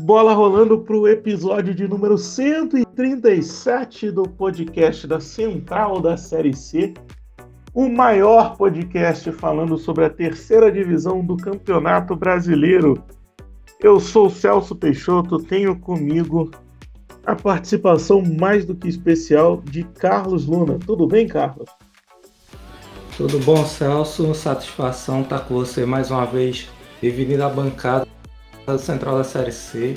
Bola rolando para o episódio de número 137 do podcast da Central da Série C, o maior podcast falando sobre a terceira divisão do Campeonato Brasileiro. Eu sou Celso Peixoto, tenho comigo a participação mais do que especial de Carlos Luna. Tudo bem, Carlos? Tudo bom, Celso? Satisfação estar com você mais uma vez, dividindo a bancada da Central da Série C.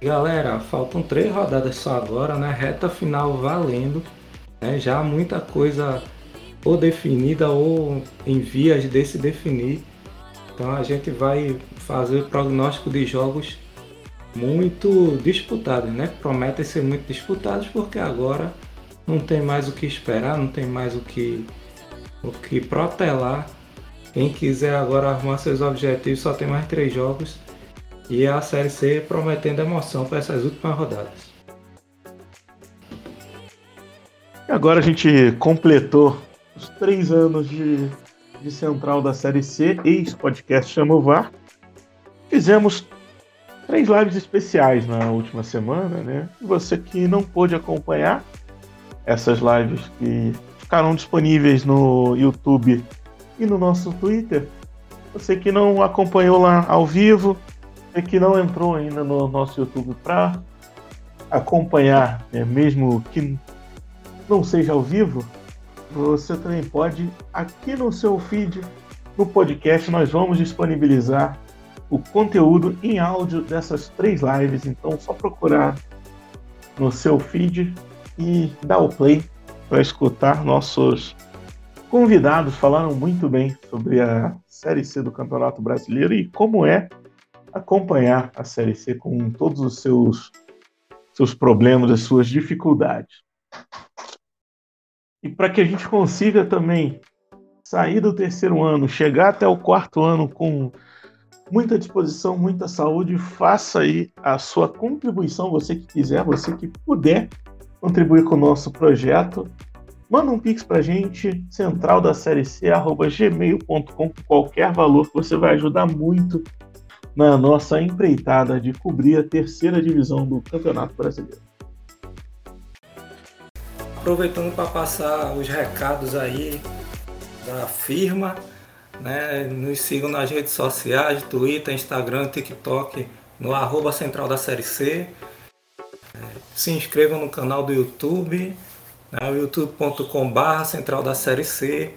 Galera, faltam três rodadas só agora, né? Reta final valendo. Né? Já muita coisa ou definida ou em vias de se definir. Então a gente vai fazer prognóstico de jogos muito disputados, né? Prometem ser muito disputados porque agora não tem mais o que esperar, não tem mais o que o que protelar. Quem quiser agora arrumar seus objetivos só tem mais três jogos e a Série C prometendo emoção para essas últimas rodadas. Agora a gente completou os três anos de, de central da Série C, ex-podcast Chama. Fizemos três lives especiais na última semana, né? Você que não pôde acompanhar essas lives que ficarão disponíveis no YouTube e no nosso Twitter. Você que não acompanhou lá ao vivo, você que não entrou ainda no nosso YouTube para acompanhar, né, mesmo que não seja ao vivo, você também pode aqui no seu feed, no podcast, nós vamos disponibilizar o conteúdo em áudio dessas três lives. Então, só procurar no seu feed e dar o play para escutar nossos convidados falaram muito bem sobre a Série C do Campeonato Brasileiro e como é acompanhar a Série C com todos os seus seus problemas, as suas dificuldades. E para que a gente consiga também sair do terceiro ano, chegar até o quarto ano com muita disposição, muita saúde, faça aí a sua contribuição, você que quiser, você que puder contribuir com o nosso projeto, manda um pix pra gente, central da série C, arroba gmail.com, com qualquer valor que você vai ajudar muito na nossa empreitada de cobrir a terceira divisão do Campeonato Brasileiro. Aproveitando para passar os recados aí da firma, né? Nos sigam nas redes sociais, Twitter, Instagram, TikTok, no arroba central da série C se inscrevam no canal do YouTube, né, youtube.com.br Central da Série C.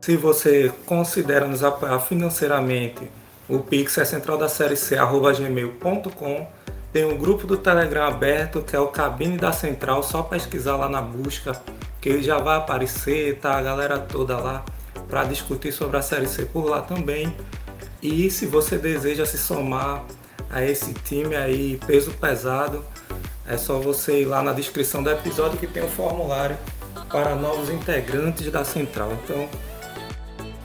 Se você considera nos apoiar financeiramente, o Pix é central da série C, arroba gmail.com. Tem um grupo do Telegram aberto que é o Cabine da Central, só pesquisar lá na busca, que ele já vai aparecer, tá a galera toda lá para discutir sobre a série C por lá também. E se você deseja se somar a esse time aí peso pesado, é só você ir lá na descrição do episódio que tem um formulário para novos integrantes da central. Então,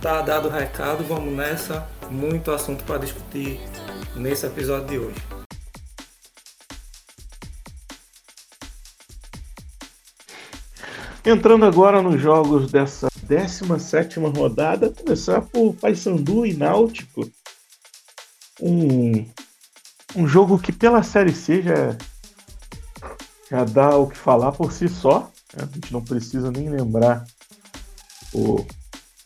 tá dado o recado, vamos nessa. Muito assunto para discutir nesse episódio de hoje. Entrando agora nos jogos dessa 17 rodada, começar por Paysandu e Náutico. Um, um jogo que pela Série C já já dá o que falar por si só. Né? A gente não precisa nem lembrar o,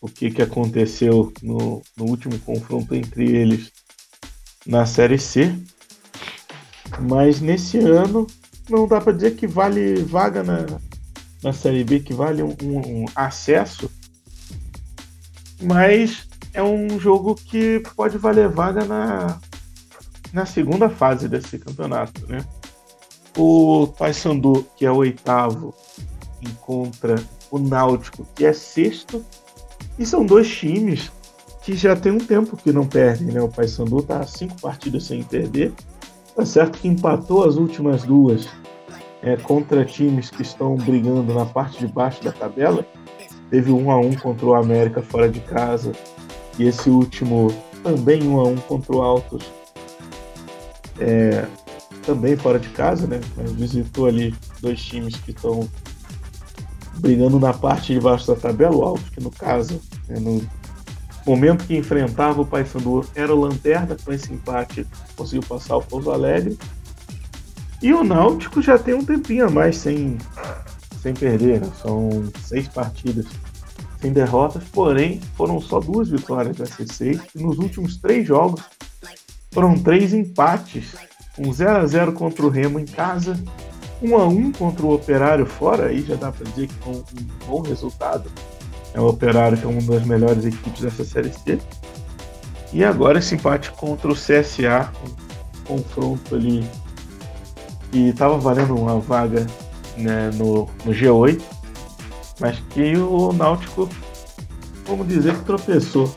o que, que aconteceu no, no último confronto entre eles na Série C. Mas nesse ano não dá para dizer que vale vaga na, na Série B, que vale um, um, um acesso. Mas é um jogo que pode valer vaga na, na segunda fase desse campeonato, né? O Paysandu, que é o oitavo, encontra o Náutico, que é sexto. E são dois times que já tem um tempo que não perdem, né? O Paysandu está cinco partidas sem perder. Tá certo que empatou as últimas duas é, contra times que estão brigando na parte de baixo da tabela. Teve um a um contra o América fora de casa e esse último também um a um contra o Altos é, também fora de casa, né? Visitou ali dois times que estão brigando na parte de baixo da tabela, o Alto, que no caso, no, momento que enfrentava o Paysandu era o Lanterna, com esse empate conseguiu passar o Pouso Alegre. E o Náutico já tem um tempinho a mais sem, sem perder, né? são seis partidas sem derrotas, porém foram só duas vitórias da C6 e nos últimos três jogos foram três empates, um 0 a 0 contra o Remo em casa, 1 a 1 contra o Operário fora, aí já dá para dizer que um, um bom resultado. É o Operário que é uma das melhores equipes dessa série C. E agora esse empate contra o CSA, um confronto ali que estava valendo uma vaga né, no, no G8, mas que o Náutico, vamos dizer que tropeçou,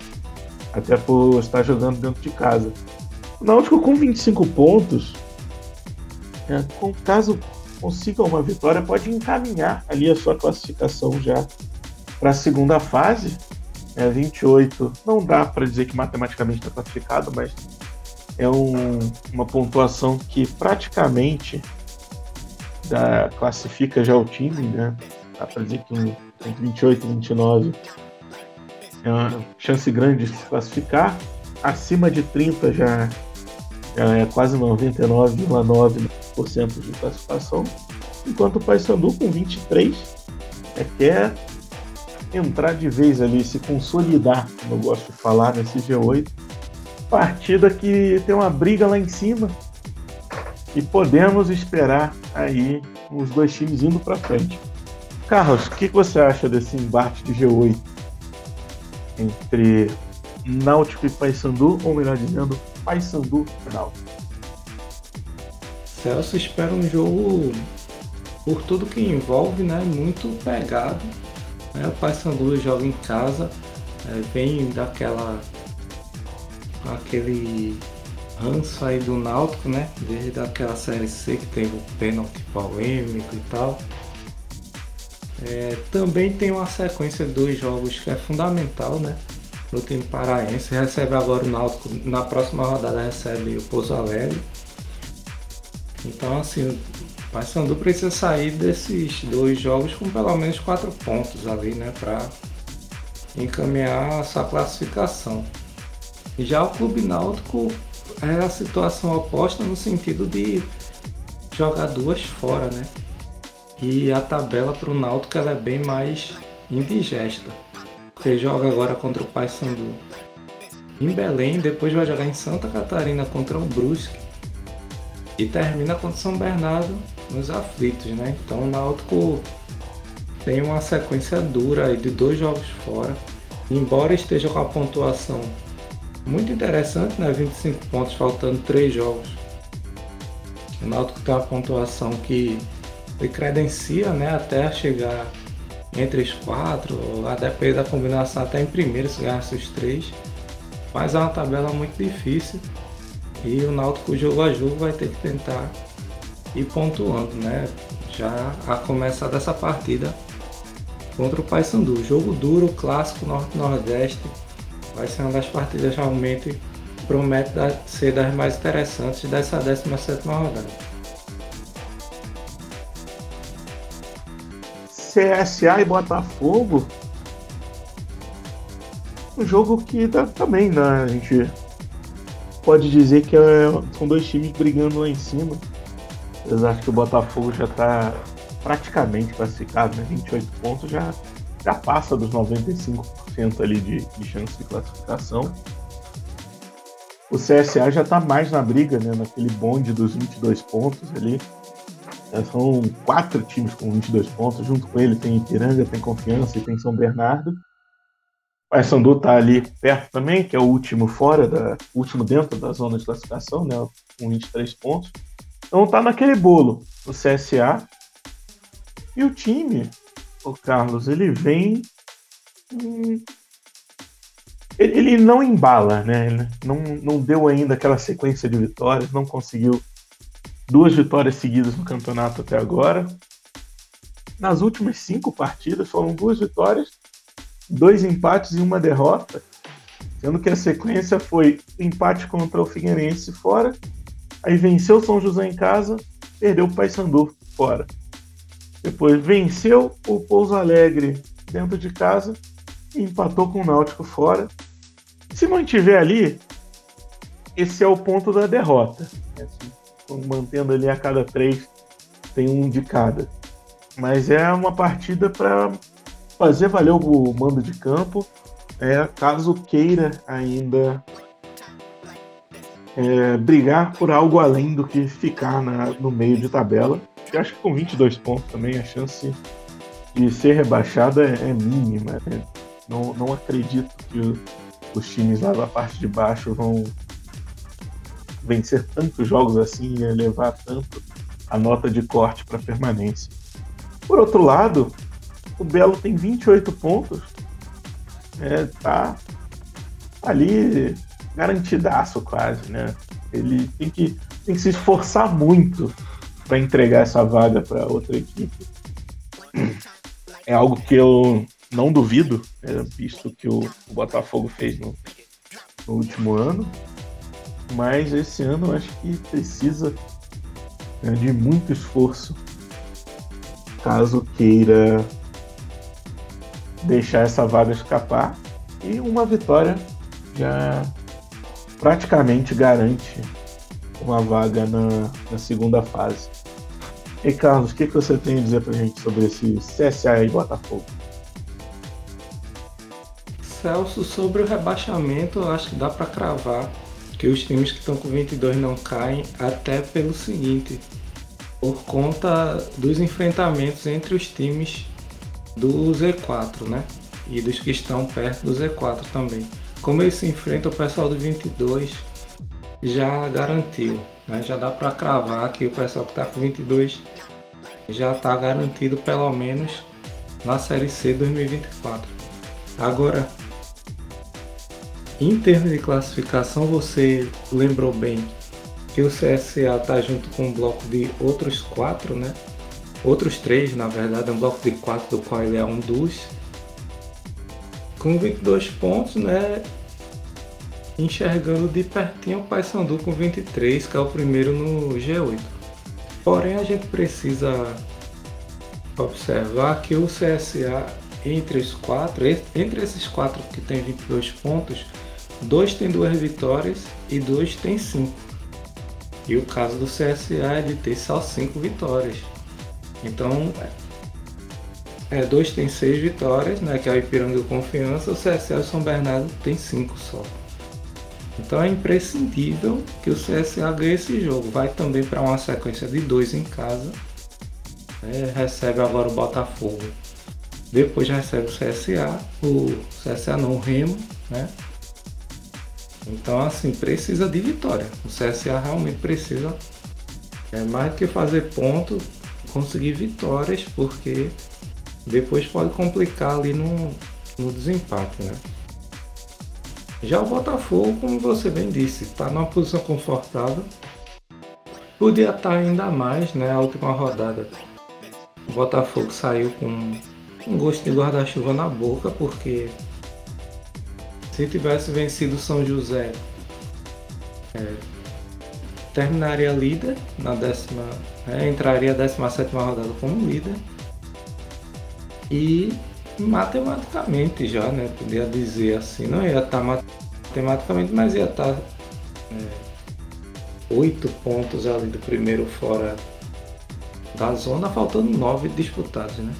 até por estar jogando dentro de casa. O Náutico com 25 pontos, né, com, caso consiga uma vitória, pode encaminhar ali a sua classificação já para a segunda fase. É, 28 não dá para dizer que matematicamente está classificado, mas é um, uma pontuação que praticamente dá, classifica já o time, né? Dá para dizer que um, entre 28 e 29 é uma chance grande de se classificar. Acima de 30 já, já é quase 99,9% de classificação. Enquanto o Paysandu com 23 é, quer entrar de vez ali, se consolidar, como eu gosto de falar, nesse G8 partida que tem uma briga lá em cima e podemos esperar aí os dois times indo para frente. Carlos, o que, você acha desse embate de G8 entre Náutico e Paysandu, ou melhor dizendo, Paysandu e Náutico? Celso espera um jogo, por tudo que envolve, né, muito pegado. Né? O Paysandu joga em casa, é, vem daquela aquele ranço aí do Náutico, né? Desde aquela série C que teve o pênalti polêmico e tal. É, também tem uma sequência de dois jogos que é fundamental, né? No time paraense. Recebe agora o Náutico, na próxima rodada recebe o Pouso Alegre. Então assim, o Paysandu precisa sair desses dois jogos com pelo menos quatro pontos ali, né? Para encaminhar a sua classificação. Já o Clube Náutico é a situação oposta no sentido de jogar duas fora, né? E a tabela para o Náutico é bem mais indigesta. Você joga agora contra o Paysandu em Belém, depois vai jogar em Santa Catarina contra o Brusque e termina contra São Bernardo nos aflitos, né? Então o Náutico tem uma sequência dura aí de dois jogos fora, embora esteja com a pontuação muito interessante, né? 25 pontos faltando 3 jogos. O Náutico tem uma pontuação que lhe credencia né, até chegar entre os quatro, a depender da combinação até em primeiro se ganhasse os três. Mas é uma tabela muito difícil e o Náutico jogo a jogo vai ter que tentar ir pontuando, né? Já a começar dessa partida contra o Paysandu. Jogo duro, clássico Norte-Nordeste vai ser uma das partidas realmente promete ser das mais interessantes dessa 17 rodada. CSA e Botafogo, um jogo que dá, também, né? A gente pode dizer que é, são dois times brigando lá em cima. Apesar que o Botafogo já está praticamente classificado, né? 28 pontos já, já passa dos 95 ali de, de chance de classificação. O CSA já está mais na briga, né, naquele bonde dos 22 pontos ali. É, são quatro times com 22 pontos. Junto com ele tem Ipiranga, tem Confiança e tem São Bernardo. O Paysandu está ali perto também, que é o último fora, da, último dentro da zona de classificação, né, com 23 pontos. Então está naquele bolo o CSA. E o time, o Carlos, ele vem ele não embala, né? Ele não, não deu ainda aquela sequência de vitórias, não conseguiu duas vitórias seguidas no campeonato até agora. Nas últimas cinco partidas foram duas vitórias, dois empates e uma derrota, sendo que a sequência foi empate contra o Figueirense fora, aí venceu São José em casa, perdeu o Paysandu fora. Depois venceu o Pouso Alegre dentro de casa empatou com o Náutico fora Se mantiver ali, esse é o ponto da derrota. Assim, mantendo ali a cada três, tem um de cada. Mas é uma partida para fazer valer o mando de campo, é, caso queira ainda é, brigar por algo além do que ficar na, no meio de tabela. Eu acho que com 22 pontos também a chance de ser rebaixada é, é mínima. Né? Não, não acredito que os times lá da parte de baixo vão vencer tantos jogos assim e elevar tanto a nota de corte para permanência. Por outro lado, o Belo tem 28 pontos, é, tá ali garantidaço quase, né? Ele tem que, tem que se esforçar muito para entregar essa vaga para outra equipe. É algo que eu não duvido, né, visto que o, o Botafogo fez no, no, último ano. Mas esse ano eu acho que precisa né, de muito esforço caso queira deixar essa vaga escapar. E uma vitória já praticamente garante uma vaga na, na segunda fase. E Carlos, o que, que você tem a dizer pra gente sobre esse CSA e Botafogo? Celso, sobre o rebaixamento, eu acho que dá para cravar que os times que estão com 22 não caem, até pelo seguinte, por conta dos enfrentamentos entre os times do Z4, né? E dos que estão perto do Z4 também. Como eles se enfrentam, o pessoal do 22 já garantiu, né? Já dá para cravar que o pessoal que está com 22 já está garantido pelo menos na Série C 2024. Agora, em termos de classificação, você lembrou bem que o CSA está junto com um bloco de outros quatro, né? Outros três, na verdade, é um bloco de quatro, do qual ele é um dos. Com 22 pontos, né? Enxergando de pertinho o Paysandu com 23, que é o primeiro no G8. Porém, a gente precisa observar que o CSA, entre os quatro, entre esses quatro que tem 22 pontos, dois tem duas vitórias e dois tem cinco. E o caso do CSA é de ter só cinco vitórias. Então, é, dois tem seis vitórias, né, que é o Ipiranga e o Confiança, o CSA e o São Bernardo tem cinco só. Então é imprescindível que o CSA ganhe esse jogo. Vai também para uma sequência de dois em casa. Né? Recebe agora o Botafogo. Depois recebe o CSA. O CSA não, o Remo. Né? Então assim, precisa de vitória. O CSA realmente precisa é, mais do que fazer ponto, conseguir vitórias, porque depois pode complicar ali no, no desempate. Né? Já o Botafogo, como você bem disse, está numa posição confortável. Podia estar tá ainda mais, né? A última rodada. O Botafogo saiu com um gosto de guarda-chuva na boca, porque se tivesse vencido São José, é, terminaria líder na décima. É, entraria a 17 rodada como líder. E matematicamente já, né? Podia dizer assim, não ia estar tá matematicamente, mas ia estar tá, é, oito pontos ali do primeiro fora da zona, faltando nove disputados, né?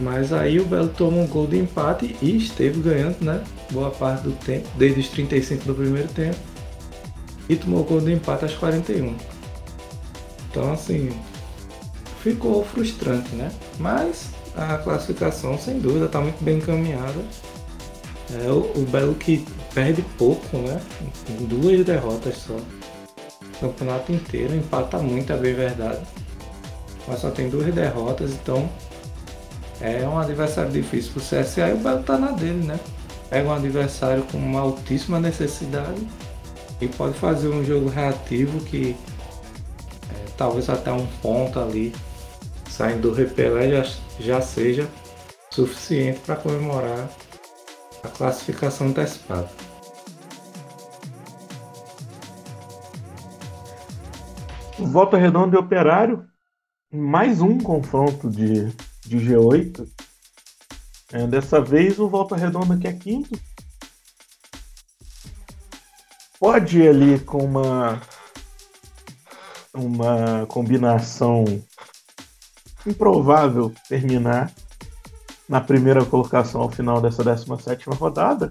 Mas aí o Belo tomou um gol de empate e esteve ganhando, né? Boa parte do tempo, desde os 35 do primeiro tempo. E tomou gol de empate aos 41. Então assim, ficou frustrante, né? Mas a classificação, sem dúvida, está muito bem encaminhada. É, o, o, Belo que perde pouco, né? Duas derrotas só. O campeonato inteiro, empata muito, a bem verdade. Mas só tem duas derrotas, então é um adversário difícil para o CSA e o Belo está na dele, né? Pega um adversário com uma altíssima necessidade e pode fazer um jogo reativo que é, talvez até um ponto ali saindo do repelé já, já seja suficiente para comemorar a classificação antecipada. Volta Redonda e Operário, mais um confronto de, de G8. É, dessa vez o Volta Redonda que é quinto, pode ir ali com uma uma combinação improvável terminar na primeira colocação ao final dessa 17 rodada.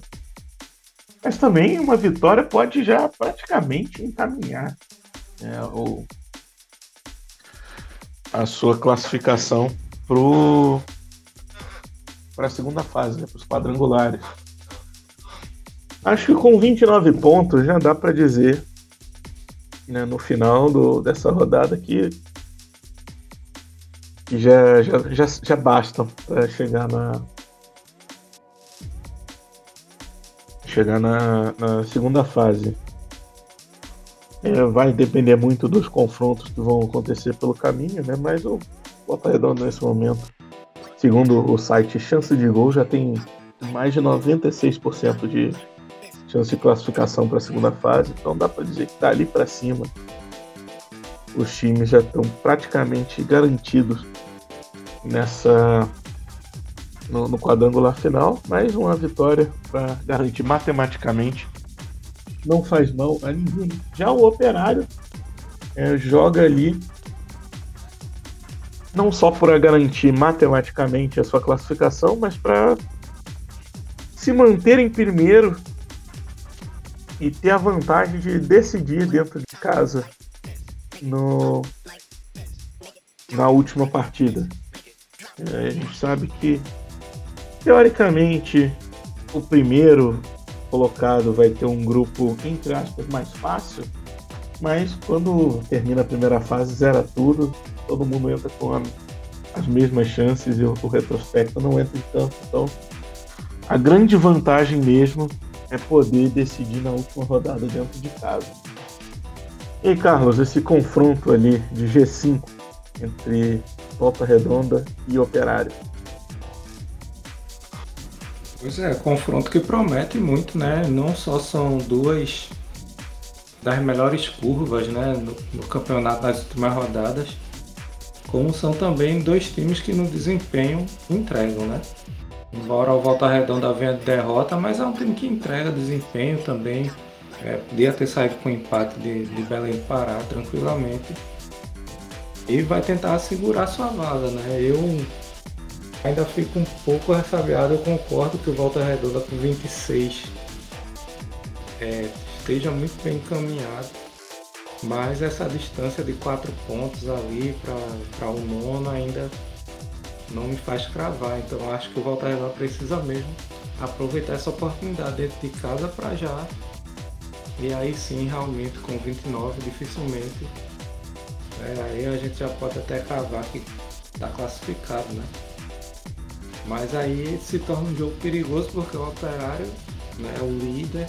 Mas também uma vitória pode já praticamente encaminhar né, o, a sua classificação para a segunda fase, né, para os quadrangulares. Acho que com 29 pontos já dá para dizer né, no final do, dessa rodada que, que já, já, já, já bastam para chegar na chegar na, na segunda fase. É, vai depender muito dos confrontos que vão acontecer pelo caminho, né? Mas o Volta Redonda nesse momento, segundo o site Chance de Gol, já tem mais de 96% de chance de classificação para a segunda fase, então dá para dizer que está ali para cima. Os times já estão praticamente garantidos nessa no, no quadrangular final, mais uma vitória para garantir matematicamente. Não faz mal a ninguém. Já o Operário é, joga ali não só para garantir matematicamente a sua classificação, mas para se manter em primeiro e ter a vantagem de decidir dentro de casa no, na última partida. É, a gente sabe que, teoricamente, o primeiro colocado vai ter um grupo, entre aspas, mais fácil, mas quando termina a primeira fase, zera tudo, todo mundo entra com a, as mesmas chances e o, o retrospecto não entra em campo. Então, a grande vantagem mesmo é poder decidir na última rodada dentro de casa. E Carlos, esse confronto ali de G5 entre Volta Redonda e Operário. Pois é, confronto que promete muito, né? Não só são duas das melhores curvas né, no, no campeonato nas últimas rodadas, como são também dois times que no desempenho entregam, né? Embora o Volta Redonda venha de derrota, mas é um time que entrega desempenho também. É, podia ter saído com empate de, de Belém Pará tranquilamente. E vai tentar segurar sua vaga, né? Eu ainda fico um pouco ressabiado, eu concordo que o Volta Redonda com 26 é, esteja muito bem encaminhado. Mas essa distância de 4 pontos ali para o nono ainda não me faz cravar. Então acho que o Volta Redonda precisa mesmo aproveitar essa oportunidade dentro de casa para já. E aí sim, realmente com 29 dificilmente. É, aí a gente já pode até cravar que está classificado, né? Mas aí se torna um jogo perigoso porque o Operário né, é o líder,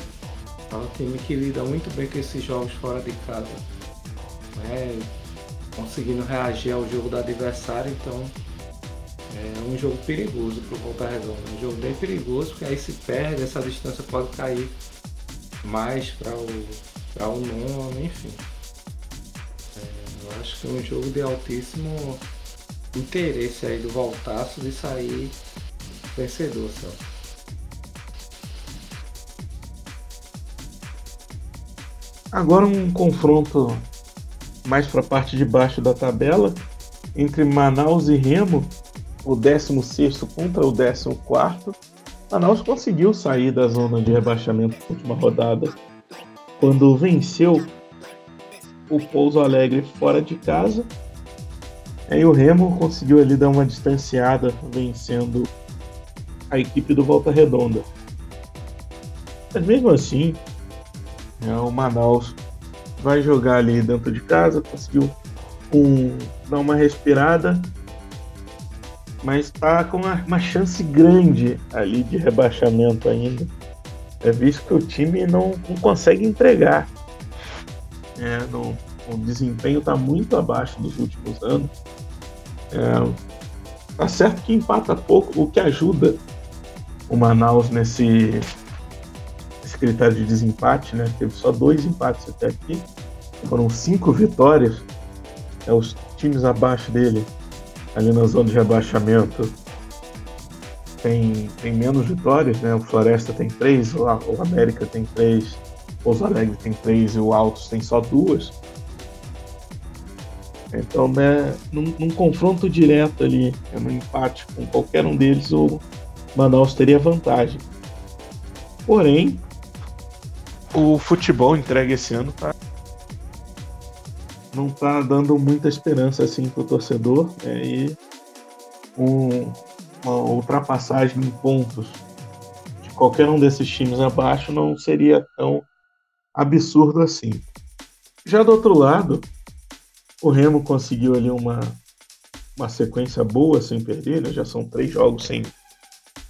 é um time que lida muito bem com esses jogos fora de casa. Né, conseguindo reagir ao jogo do adversário, então é um jogo perigoso para o Volta Redonda. Um jogo bem perigoso, porque aí se perde, essa distância pode cair mais para o, o nono, enfim. Acho que é um jogo de altíssimo interesse aí do Voltaço de sair vencedor, Celso. Agora um confronto mais para a parte de baixo da tabela entre Manaus e Remo o 16 contra o 14. Manaus conseguiu sair da zona de rebaixamento na última rodada quando venceu o Pouso Alegre fora de casa. Aí o Remo conseguiu ali dar uma distanciada vencendo a equipe do Volta Redonda. Mas mesmo assim, né, o Manaus vai jogar ali dentro de casa, conseguiu um, dar uma respirada mas está com uma, uma, chance grande ali de rebaixamento ainda. É visto que o time não, não consegue entregar. É, não, o desempenho está muito abaixo dos últimos anos. É, tá certo que empata pouco, o que ajuda o Manaus nesse, nesse critério de desempate, né? Teve só dois empates até aqui. Foram cinco vitórias. É, os times abaixo dele ali na zona de rebaixamento tem, tem menos vitórias, né? O Floresta tem três, o América tem três, Pouso Alegre tem três e o Altos tem só duas. Então, né, num, num confronto direto ali, é no empate com qualquer um deles, o Manaus teria vantagem. Porém, o futebol entregue esse ano tá, não tá dando muita esperança assim pro torcedor né, e um, uma ultrapassagem em pontos de qualquer um desses times abaixo não seria tão absurdo assim. Já do outro lado, o Remo conseguiu ali uma, uma sequência boa sem perder, né? já são três jogos sem,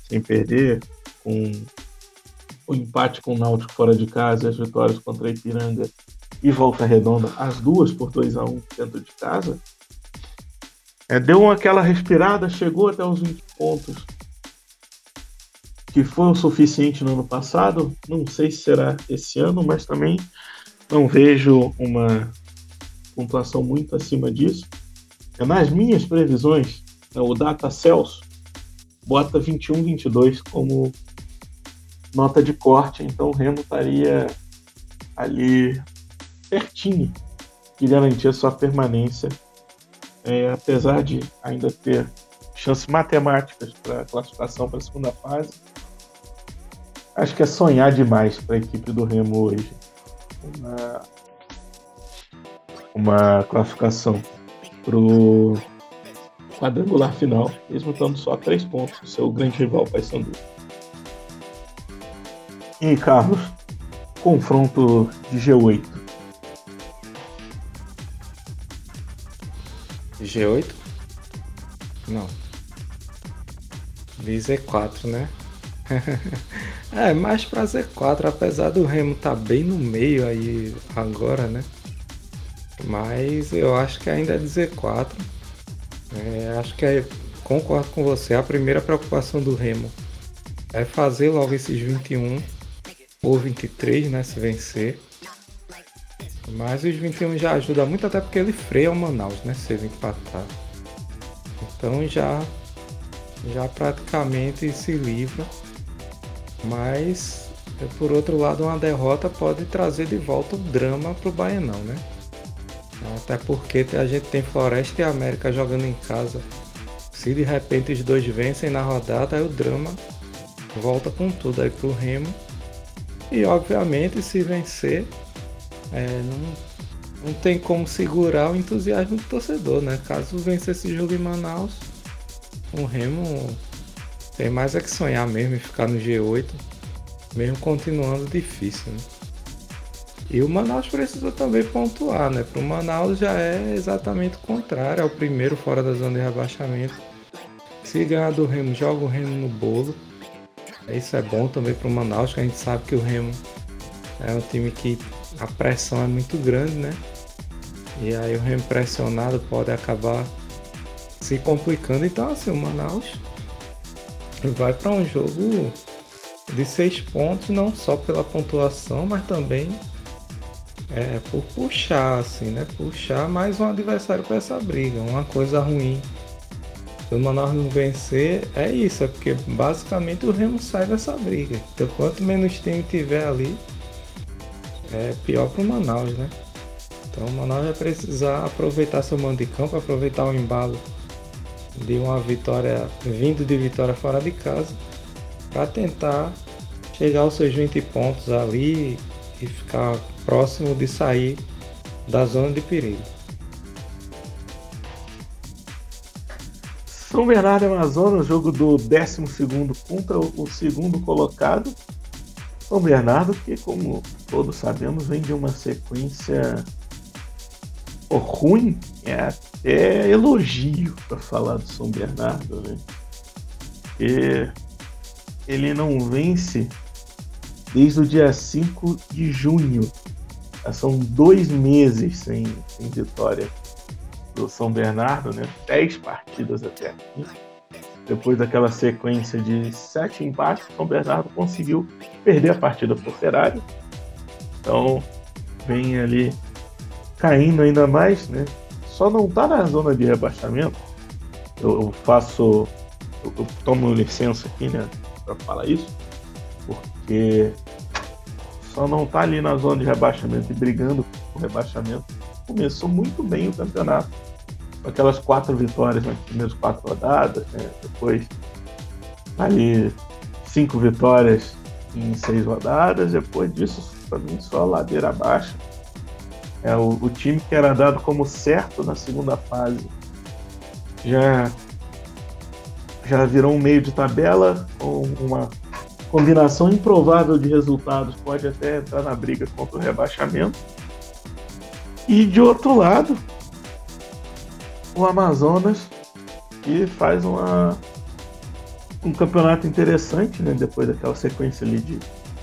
sem perder, com o empate com o Náutico fora de casa as vitórias contra Ipiranga e Volta Redonda, as duas por 2 a 1 um dentro de casa. É, deu aquela respirada, chegou até os 20 pontos, que foi o suficiente no ano passado. Não sei se será esse ano, mas também não vejo uma pontuação muito acima disso. É, nas minhas previsões, né, o Data Celso bota 21-22 como nota de corte, então o Remo estaria ali pertinho de garantir a sua permanência, é, apesar de ainda ter chances matemáticas para classificação para a segunda fase. Acho que é sonhar demais para a equipe do Remo hoje. Uma uma classificação pro quadrangular final, mesmo estando só a três pontos do seu grande rival Paysandu. E Carlos, confronto de G8. G8? Não. De Z4, né? é, mais pra Z4, apesar do Remo tá bem no meio aí agora, né? Mas eu acho que ainda é dizer 4. É, acho que é, concordo com você. A primeira preocupação do Remo é fazer logo esses 21 ou 23, né? Se vencer. Mas os 21 já ajuda muito, até porque ele freia o Manaus, né? Se ele empatar. Então já, já praticamente se livra. Mas por outro lado, uma derrota pode trazer de volta o drama para o Baianão, né? Até porque a gente tem Floresta e América jogando em casa. Se de repente os dois vencem na rodada, aí o drama volta com tudo aí pro Remo. E obviamente se vencer, é, não, não tem como segurar o entusiasmo do torcedor, né? Caso vencer esse jogo em Manaus, o Remo tem mais é que sonhar mesmo em ficar no G8, mesmo continuando difícil, né? E o Manaus precisa também pontuar, né? Para o Manaus já é exatamente o contrário, é o primeiro fora da zona de rebaixamento. Se ganhar do Remo, joga o Remo no bolo. Isso é bom também para o Manaus, que a gente sabe que o Remo é um time que a pressão é muito grande, né? E aí o Remo pressionado pode acabar se complicando. Então, assim, o Manaus vai para um jogo de seis pontos, não só pela pontuação, mas também é, por puxar, assim, né? Puxar mais um adversário para essa briga. Uma coisa ruim se o Manaus não vencer, é isso, é porque basicamente o Remo sai dessa briga. Então quanto menos time tiver ali, é pior para o Manaus, né? Então o Manaus vai precisar aproveitar seu mando de campo, aproveitar o embalo de uma vitória, vindo de vitória fora de casa, para tentar chegar aos seus 20 pontos ali e ficar próximo de sair da zona de perigo. São Bernardo Amazonas, jogo do 12 contra o segundo colocado. São Bernardo, que, como todos sabemos, vem de uma sequência ruim, é até elogio para falar do São Bernardo, né? Porque ele não vence desde o dia 5 de junho são dois meses sem, sem vitória do São Bernardo, né? Dez partidas até aqui. Depois daquela sequência de sete empates, o São Bernardo conseguiu perder a partida por Ferrari. Então, vem ali caindo ainda mais, né? Só não está na zona de rebaixamento. Eu, eu faço. Eu, eu, tomo licença aqui, né? Para falar isso. Porque só não está ali na zona de rebaixamento e brigando por rebaixamento. Começou muito bem o campeonato. Com aquelas quatro vitórias nas primeiras quatro rodadas, né? depois ali cinco vitórias em seis rodadas, depois disso, para mim, só ladeira abaixo. É o, o time que era dado como certo na segunda fase já já virou um meio de tabela com uma combinação improvável de resultados pode até entrar na briga contra o rebaixamento. E de outro lado, o Amazonas que faz uma um campeonato interessante, né? Depois daquela sequência ali de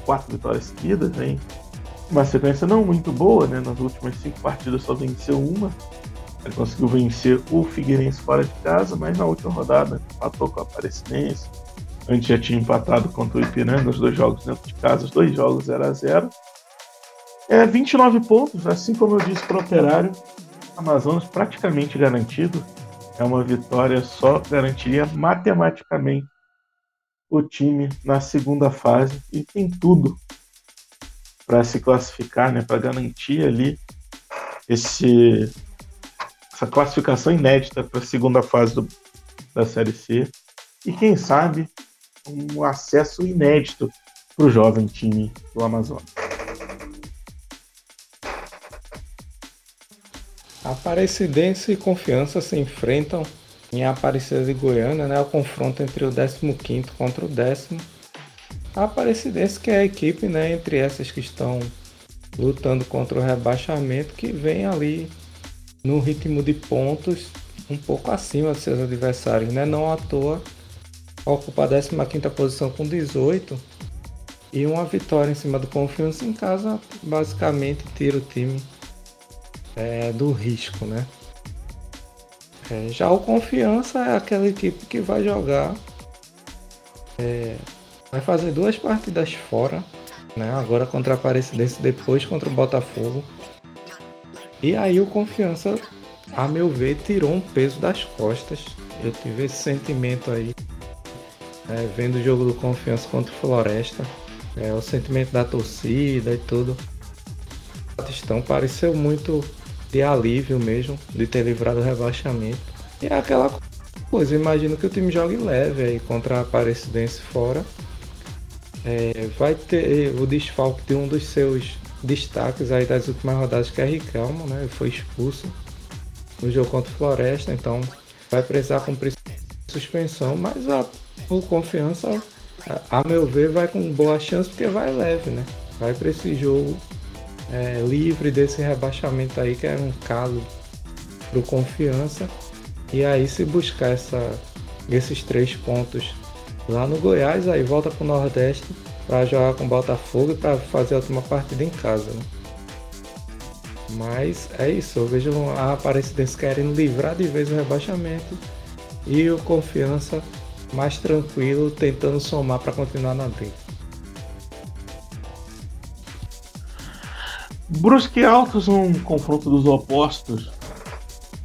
quatro vitórias seguidas, vem uma sequência não muito boa, né? Nas últimas cinco partidas só venceu uma. Ele conseguiu vencer o Figueirense fora de casa, mas na última rodada empatou com a Aparecidense. Antes já tinha empatado contra o Ipiranga, os dois jogos dentro de casa, os dois jogos 0 a 0 É 29 pontos, assim como eu disse para o Operário, Amazonas praticamente garantido. É uma vitória só, garantiria matematicamente o time na segunda fase e tem tudo para se classificar, né, para garantir ali esse essa classificação inédita para a segunda fase do, da Série C e quem sabe um acesso inédito para o jovem time do Amazonas. Aparecidense e Confiança se enfrentam em Aparecida e Goiânia, né, o confronto entre o 15 contra o décimo. A Aparecidense que é a equipe né, entre essas que estão lutando contra o rebaixamento, que vem ali no ritmo de pontos um pouco acima dos seus adversários, né? Não à toa ocupa a 15 posição com 18 e uma vitória em cima do Confiança em casa basicamente tira o time é, do risco, né? É, já o Confiança é aquela equipe que vai jogar, é, vai fazer duas partidas fora, né? Agora contra a Aparecidense, depois contra o Botafogo e aí o Confiança, a meu ver, tirou um peso das costas. Eu tive esse sentimento aí, é, vendo o jogo do Confiança contra o Floresta. É, o sentimento da torcida e tudo. O pareceu muito de alívio mesmo, de ter livrado o rebaixamento. E é aquela coisa, imagino que o time jogue leve aí contra a Aparecidense fora. É, vai ter o desfalque de um dos seus destaques aí das últimas rodadas que é Riquelmo, né? Foi expulso no jogo contra o Floresta, então vai precisar cumprir suspensão, mas a, o confiança, a, a, meu ver, vai com boa chance porque vai leve, né? Vai para esse jogo é, livre desse rebaixamento aí que era um caso pro confiança. E aí se buscar essa, esses três pontos lá no Goiás, aí volta pro Nordeste para jogar com o Botafogo e para fazer a última partida em casa. Né? Mas é isso, eu vejo a Aparecidense querendo livrar de vez o rebaixamento e o Confiança mais tranquilo, tentando somar para continuar na briga. Brusque Altos, um confronto dos opostos,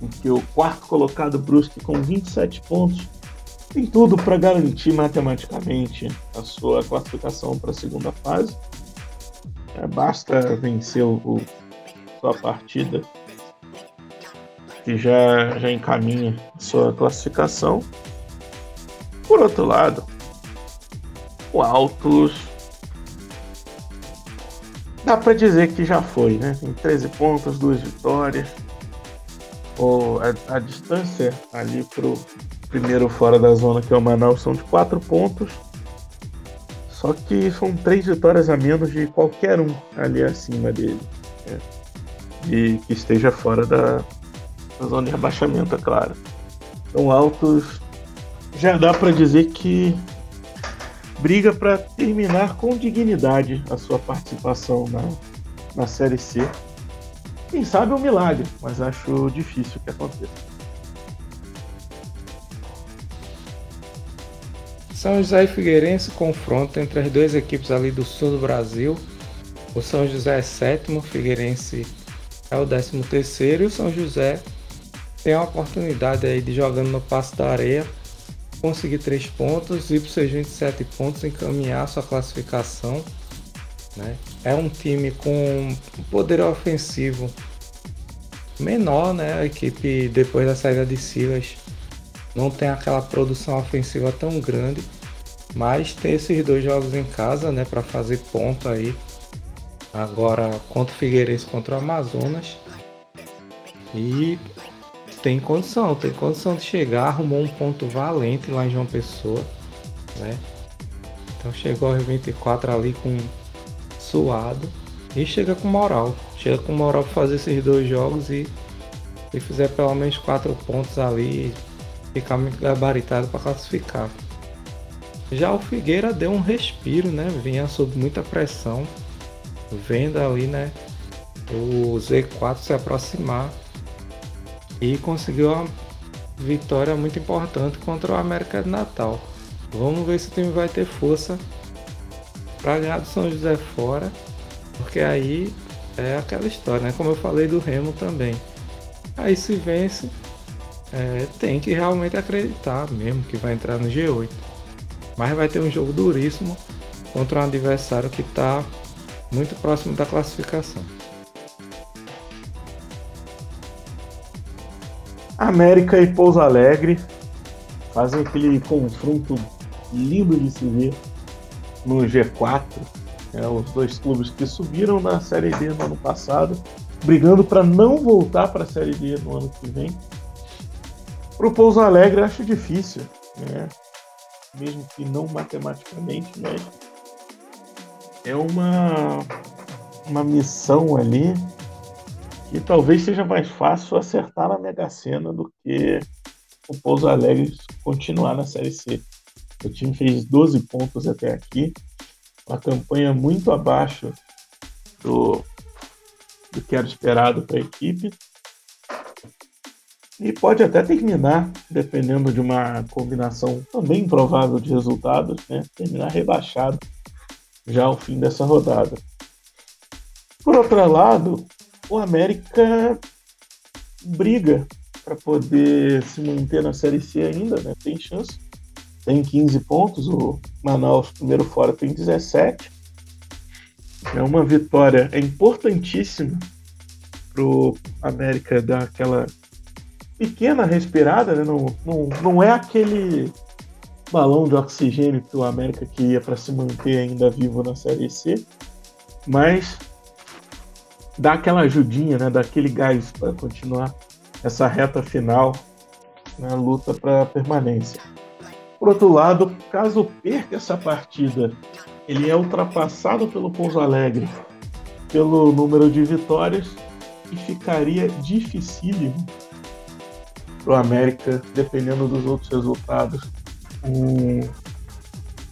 em que o quarto colocado Brusque com 27 pontos tem tudo para garantir matematicamente a sua classificação para a segunda fase. É, basta vencer o, sua partida que já, já encaminha a sua classificação. Por outro lado, o Altos dá para dizer que já foi, né? Tem 13 pontos, duas vitórias. Ou a, a distância ali pro primeiro fora da zona, que é o Manaus, são de quatro pontos. Só que são três vitórias a menos de qualquer um ali acima dele. Né? E que esteja fora da, da zona de rebaixamento, é claro. Então, Altos já dá para dizer que briga para terminar com dignidade a sua participação na, na Série C. Quem sabe é um milagre, mas acho difícil que aconteça. São José e Figueirense confronto entre as duas equipes ali do sul do Brasil. O São José é sétimo, o Figueirense é o décimo terceiro e o São José tem a oportunidade aí de jogando no passo da areia conseguir três pontos e para seus 27 pontos encaminhar sua classificação. Né? É um time com poder ofensivo menor, né? A equipe depois da saída de Silas não tem aquela produção ofensiva tão grande, mas tem esses dois jogos em casa, né, para fazer ponto aí. Agora contra o Figueirense contra o Amazonas. E tem condição, tem condição de chegar, arrumou um ponto valente lá em João Pessoa, né? Então chegou aos 24 ali com suado e chega com moral. Chega com moral para fazer esses dois jogos e se fizer pelo menos quatro pontos ali, ficar muito gabaritado para classificar. Já o Figueira deu um respiro, né? Vinha sob muita pressão, vendo ali, né? O Z4 se aproximar e conseguiu uma vitória muito importante contra o América de Natal. Vamos ver se o time vai ter força para ganhar do São José fora, porque aí é aquela história, né? Como eu falei do Remo também. Aí se vence, é, tem que realmente acreditar mesmo que vai entrar no G8. Mas vai ter um jogo duríssimo contra um adversário que está muito próximo da classificação. América e Pouso Alegre fazem aquele confronto lindo de se ver no G4. É, os dois clubes que subiram na Série D no ano passado, brigando para não voltar para a Série D no ano que vem. Para o Pouso Alegre acho difícil, né? mesmo que não matematicamente, mas é uma, uma missão ali que talvez seja mais fácil acertar na Mega Sena do que o Pouso Alegre continuar na Série C. O time fez 12 pontos até aqui, uma campanha muito abaixo do, do que era esperado para a equipe. E pode até terminar, dependendo de uma combinação também improvável de resultados, né? terminar rebaixado já ao fim dessa rodada. Por outro lado, o América briga para poder se manter na Série C ainda, né? Tem chance. Tem 15 pontos, o Manaus, primeiro fora, tem 17. É uma vitória é importantíssima pro América dar aquela pequena respirada, né? Não, não, não é aquele balão de oxigênio que o América queria para se manter ainda vivo na Série C, mas dá aquela ajudinha, né? Dá aquele gás para continuar essa reta final na luta para permanência. Por outro lado, caso perca essa partida, ele é ultrapassado pelo Pouso Alegre pelo número de vitórias e ficaria dificílimo para o América, dependendo dos outros resultados, um,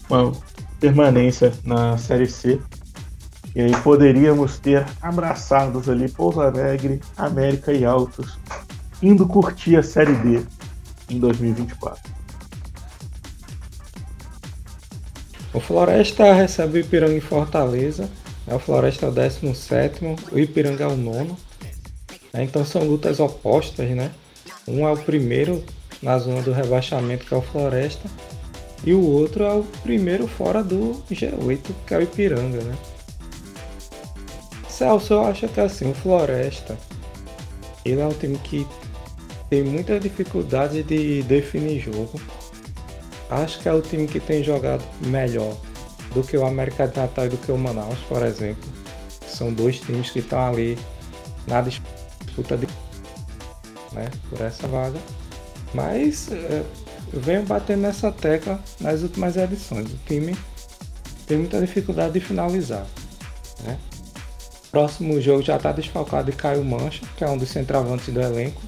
uma permanência na Série C. E aí poderíamos ter abraçados ali Pouso Alegre, América e Altos, indo curtir a Série D em 2024. O Floresta recebe o Ipiranga em Fortaleza. Né? O Floresta é o 17, o Ipiranga é o nono. Né? Então são lutas opostas, né? Um é o primeiro na zona do rebaixamento, que é o Floresta, e o outro é o primeiro fora do G8, que é o Ipiranga, né? Celso, eu acho que assim, o Floresta, ele é um time que tem muita dificuldade de definir jogo. Acho que é o time que tem jogado melhor do que o América de Natal e do que o Manaus, por exemplo. São dois times que estão ali na disputa de, né, por essa vaga. Mas é, eu venho batendo nessa tecla nas últimas edições. O time tem muita dificuldade de finalizar. Né? Próximo jogo já está desfalcado de Caio Mancha, que é um dos centravantes do elenco.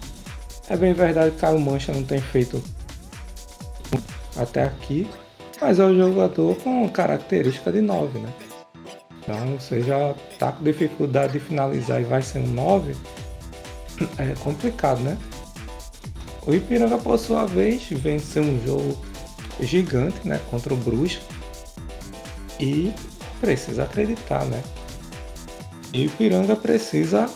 É bem verdade que Caio Mancha não tem feito até aqui, mas é um jogador com característica de 9, né? Então você já está com dificuldade de finalizar e vai ser um 9, é complicado, né? O Ipiranga, por sua vez, venceu um jogo gigante, né? Contra o Brusque. E precisa acreditar, né? E o Ipiranga precisa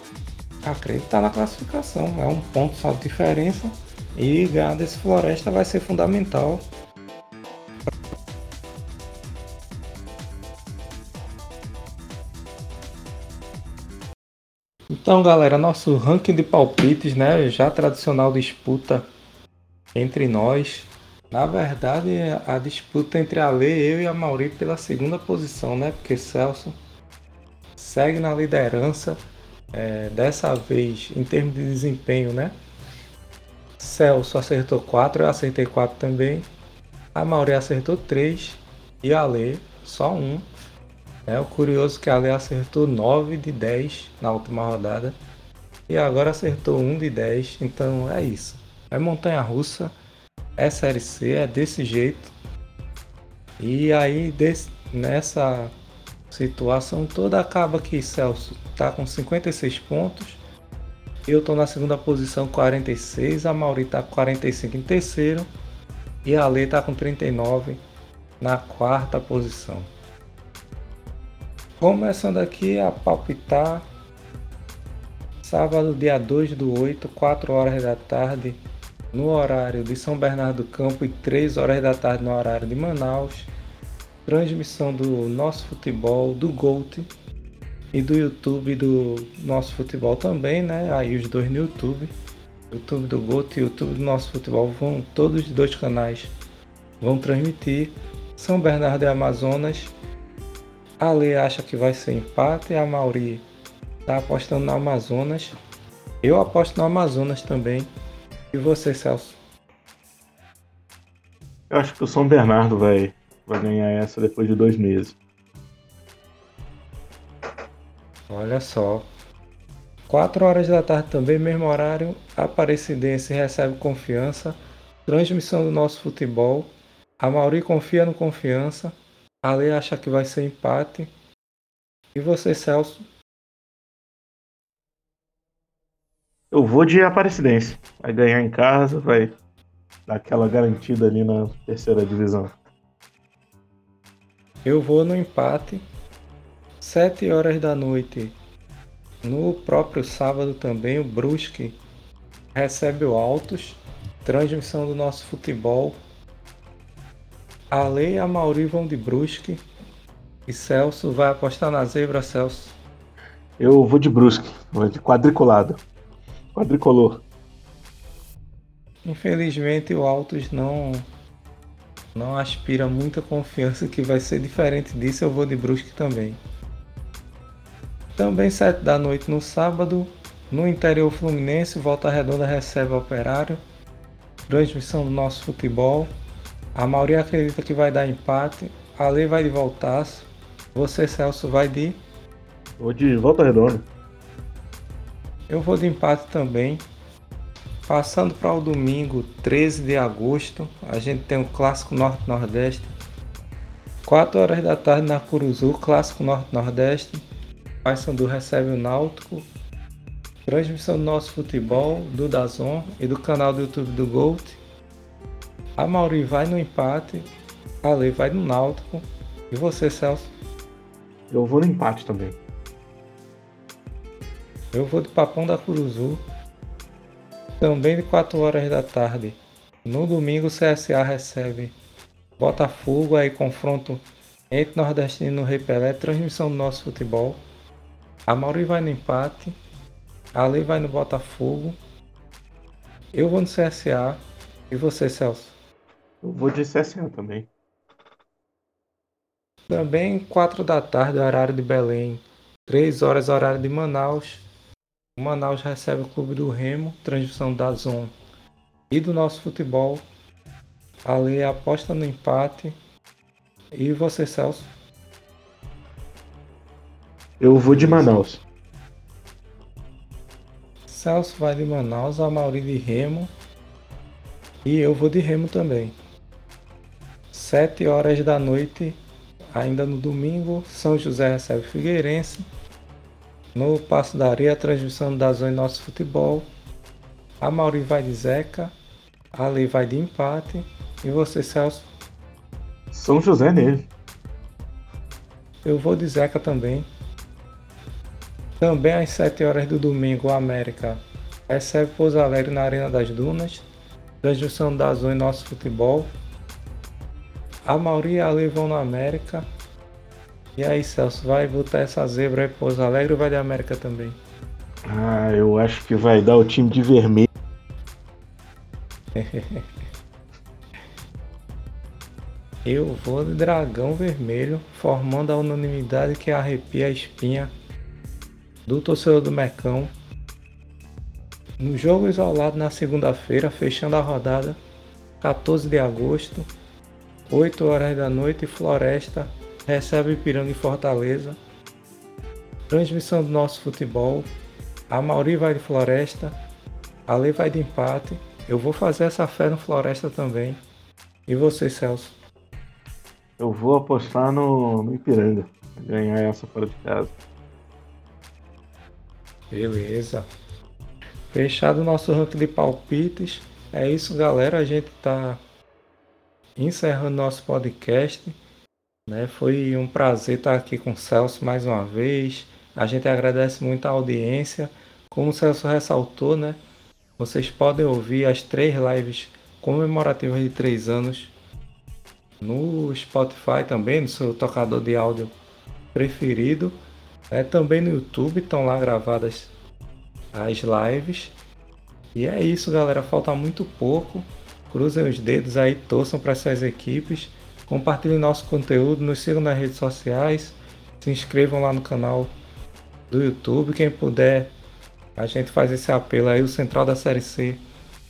acreditar na classificação. É um ponto só de diferença. E ganhar desse Floresta vai ser fundamental. Então, galera, nosso ranking de palpites, né? Já tradicional disputa entre nós. Na verdade, a disputa entre a Lê, eu e a Mauri pela segunda posição, né? Porque Celso segue na liderança. É, dessa vez, em termos de desempenho, né? Celso acertou 4, eu acertei 4 também. A Mauri acertou 3 e a Lê só 1. É o curioso que a Lê acertou 9 de 10 na última rodada. E agora acertou 1 de 10. Então é isso. É montanha russa. É série C, é desse jeito. E aí desse, nessa situação toda acaba que Celso está com 56 pontos. Eu estou na segunda posição 46, a Mauri está com 45 em terceiro e a Lê está com 39 na quarta posição. Começando aqui a palpitar. Sábado, dia 2 do 8, 4 horas da tarde, no horário de São Bernardo do Campo e 3 horas da tarde no horário de Manaus. Transmissão do nosso futebol, do Gold e do YouTube do nosso futebol também, né? Aí os dois no YouTube. YouTube do Gold e YouTube do nosso futebol vão, todos os dois canais vão transmitir. São Bernardo e Amazonas a Lê acha que vai ser empate, a Mauri tá apostando no Amazonas. Eu aposto no Amazonas também. E você, Celso? Eu acho que o São Bernardo vai, vai ganhar essa depois de dois meses. Olha só. 4 horas da tarde também, mesmo horário. Aparecidense recebe confiança. Transmissão do nosso futebol. A Mauri confia no confiança. Ale acha que vai ser empate. E você, Celso? Eu vou de Aparecidense. Vai ganhar em casa, vai dar aquela garantida ali na terceira divisão. Eu vou no empate. 7 horas da noite. No próprio sábado também, o Brusque recebe o Altos. Transmissão do nosso futebol a Lei e a Mauri vão de Brusque. E Celso vai apostar na zebra, Celso. Eu vou de Brusque, vou de quadriculado. Quadricolor. Infelizmente o Altos não não aspira muita confiança que vai ser diferente disso, eu vou de Brusque também. Também 7 da noite no sábado, no interior fluminense, Volta Redonda recebe o Operário. Transmissão do nosso futebol. A maioria acredita que vai dar empate. A lei vai de voltaço. Você, Celso, vai de. Vou de volta redonda. Eu vou de empate também. Passando para o domingo, 13 de agosto, a gente tem o Clássico Norte-Nordeste. 4 horas da tarde na Curuzu, Clássico Norte-Nordeste. Paysandu recebe o Náutico. Transmissão do nosso futebol, do Dazon e do canal do YouTube do Gold. A Mauri vai no empate, a Lei vai no Náutico. E você, Celso? Eu vou no empate também. Eu vou de Papão da Curuzu. Também de 4 horas da tarde. No domingo, o CSA recebe Botafogo, aí confronto entre Nordestino e Rei Pelé, transmissão do nosso futebol. A Mauri vai no empate, a Lei vai no Botafogo. Eu vou no CSA. E você, Celso? Eu vou de CSA também. Também 4 da tarde, horário de Belém. 3 horas, horário de Manaus. O Manaus recebe o Clube do Remo, transmissão da Zon e do nosso futebol. Ali aposta no empate. E você, Celso? Eu vou de Manaus. Celso vai de Manaus, a Mauri de Remo. E eu vou de Remo também. 7 horas da noite, ainda no domingo, São José recebe Figueirense. No Passo da Areia, a transmissão da Zona Nosso Futebol. A Mauri vai de Zeca. A Lei vai de empate. E você, Celso? São José nele. Eu vou de Zeca também. Também às 7 horas do domingo, o América recebe Pouso Alegre na Arena das Dunas. Transmissão da Zona Nosso Futebol. A maioria ali vão na América. E aí, Celso, vai botar essa zebra aí Pouso Alegre ou vai de América também? Ah, eu acho que vai dar o time de vermelho. eu vou de dragão vermelho, formando a unanimidade que arrepia a espinha do torcedor do Mecão. No jogo isolado na segunda-feira, fechando a rodada, 14 de agosto, 8 horas da noite, Floresta recebe Ipiranga em Fortaleza. Transmissão do nosso futebol. A Mauri vai de Floresta, a Lei vai de empate. Eu vou fazer essa fé no Floresta também. E você, Celso? Eu vou apostar no, no Ipiranga. Ganhar essa fora de casa. Beleza. Fechado o nosso ranking de palpites. É isso, galera. A gente está encerrando nosso podcast. Né? Foi um prazer estar aqui com o Celso mais uma vez. A gente agradece muito a audiência. Como o Celso ressaltou, né? Vocês podem ouvir as três lives comemorativas de três anos no Spotify também, no seu tocador de áudio preferido. É, também no YouTube estão lá gravadas as lives. E é isso, galera. Falta muito pouco. Cruzem os dedos aí, torçam para essas equipes. Compartilhem nosso conteúdo, nos sigam nas redes sociais. Se inscrevam lá no canal do YouTube. Quem puder, a gente faz esse apelo aí, o central da série C,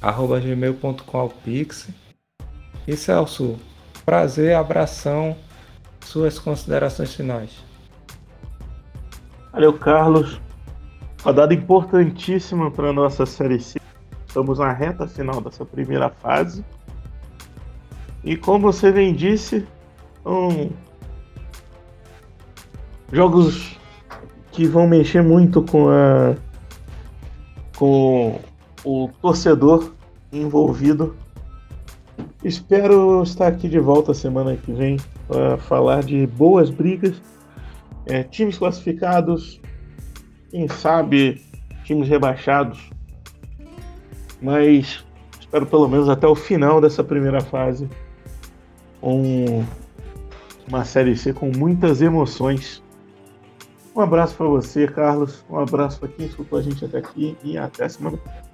arroba gmail.com Pix. E Celso, prazer, abração, suas considerações finais. Valeu, Carlos. Rodada importantíssima para a nossa Série C. Estamos na reta final dessa primeira fase. E como você bem disse, são jogos que vão mexer muito com a com o torcedor envolvido. Espero estar aqui de volta semana que vem para falar de boas brigas é, times classificados, quem sabe times rebaixados, mas espero pelo menos até o final dessa primeira fase um, uma série C com muitas emoções. Um abraço para você, Carlos. Um abraço para quem escutou a gente até aqui e até semana que vem.